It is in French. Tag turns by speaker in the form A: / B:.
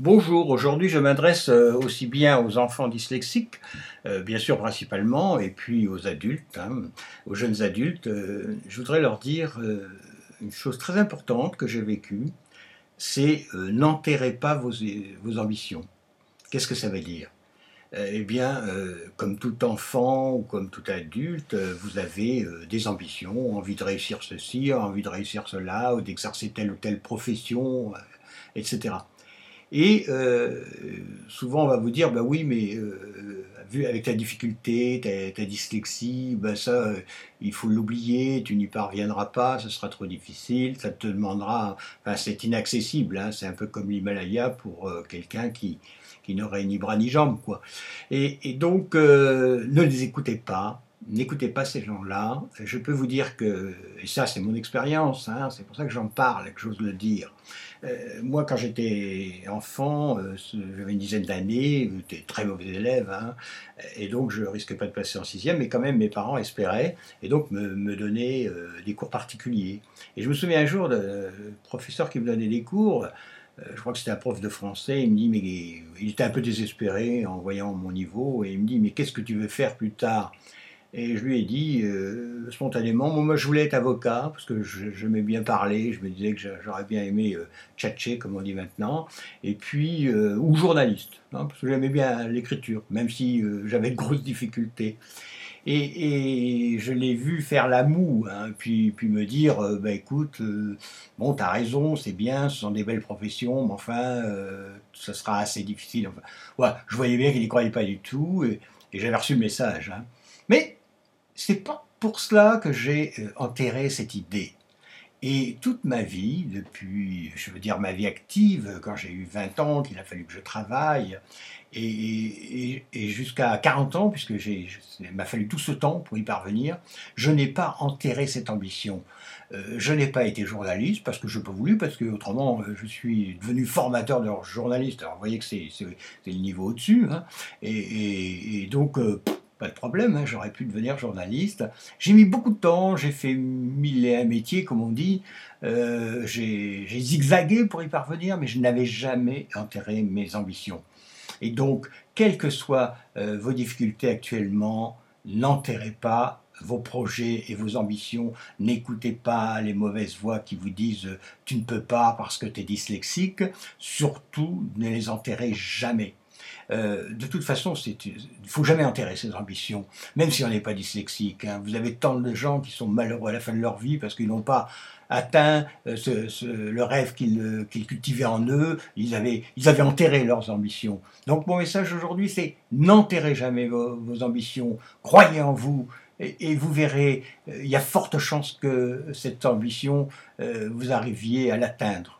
A: Bonjour, aujourd'hui je m'adresse euh, aussi bien aux enfants dyslexiques, euh, bien sûr principalement, et puis aux adultes, hein, aux jeunes adultes. Euh, je voudrais leur dire une chose très importante que j'ai vécue, c'est n'enterrez pas vos, vos ambitions. Qu'est-ce que ça veut dire? Eh bien, comme tout enfant ou comme tout adulte, vous avez des ambitions, envie de réussir ceci, envie de réussir cela, ou d'exercer telle ou telle profession, etc. Et euh, souvent, on va vous dire, bah oui, mais euh, vu avec ta difficulté, ta, dyslexie, bah ça, euh, il faut l'oublier, tu n'y parviendras pas, ce sera trop difficile, ça te demandera, enfin, c'est inaccessible, hein, c'est un peu comme l'Himalaya pour quelqu'un qui, qui n'aurait ni bras ni jambes, quoi. Et, et donc, ne les écoutez pas, n'écoutez pas ces gens-là. Je peux vous dire que, et ça c'est mon expérience, hein, c'est pour ça que j'en parle que j'ose le dire. Euh, moi, quand j'étais enfant, euh, j'avais une dizaine d'années, j'étais très mauvais élève, hein, et donc je risquais pas de passer en sixième, mais quand même mes parents espéraient, et donc me, donnaient euh, des cours particuliers. Et je me souviens un jour de professeur qui me donnait des cours, je crois que c'était un prof de français, il me dit, mais il était un peu désespéré en voyant mon niveau, et il me dit, mais qu'est-ce que tu veux faire plus tard? Et je lui ai dit euh, spontanément, moi je voulais être avocat parce que j'aimais bien parler, je me disais que j'aurais bien aimé euh, tchatcher comme on dit maintenant, et puis euh, ou journaliste, hein, parce que j'aimais bien l'écriture, même si j'avais de grosses difficultés. Et, je l'ai vu faire la moue, hein, puis, puis me dire, bah écoute, bon t'as raison, c'est bien, ce sont des belles professions, mais enfin, ça sera assez difficile. Enfin, ouais, je voyais bien qu'il n'y croyait pas du tout, et, j'avais reçu le message. Hein. Mais c'est pas pour cela que j'ai euh, enterré cette idée. Et toute ma vie, depuis, je veux dire ma vie active, quand j'ai eu 20 ans, qu'il a fallu que je travaille, et, jusqu'à 40 ans, puisque il m'a fallu tout ce temps pour y parvenir, je n'ai pas enterré cette ambition. Euh, je n'ai pas été journaliste parce que je n'ai pas voulu, parce que autrement euh, je suis devenu formateur de journaliste. Alors vous voyez que c'est le niveau au-dessus. Hein. et, donc, pas de problème, hein, j'aurais pu devenir journaliste. J'ai mis beaucoup de temps, j'ai fait mille et un métiers, comme on dit. Euh, j'ai zigzagué pour y parvenir, mais je n'avais jamais enterré mes ambitions. Et donc, quelles que soient euh, vos difficultés actuellement, n'enterrez pas vos projets et vos ambitions. N'écoutez pas les mauvaises voix qui vous disent tu ne peux pas parce que tu es dyslexique. Surtout, ne les enterrez jamais. Euh, de toute façon, il ne faut jamais enterrer ses ambitions, même si on n'est pas dyslexique. Hein. Vous avez tant de gens qui sont malheureux à la fin de leur vie parce qu'ils n'ont pas atteint euh, le rêve qu'ils cultivaient en eux, ils avaient, enterré leurs ambitions. Donc mon message aujourd'hui, c'est n'enterrez jamais vos, ambitions, croyez en vous, et, vous verrez, euh, il y a forte chance que cette ambition, vous arriviez à l'atteindre.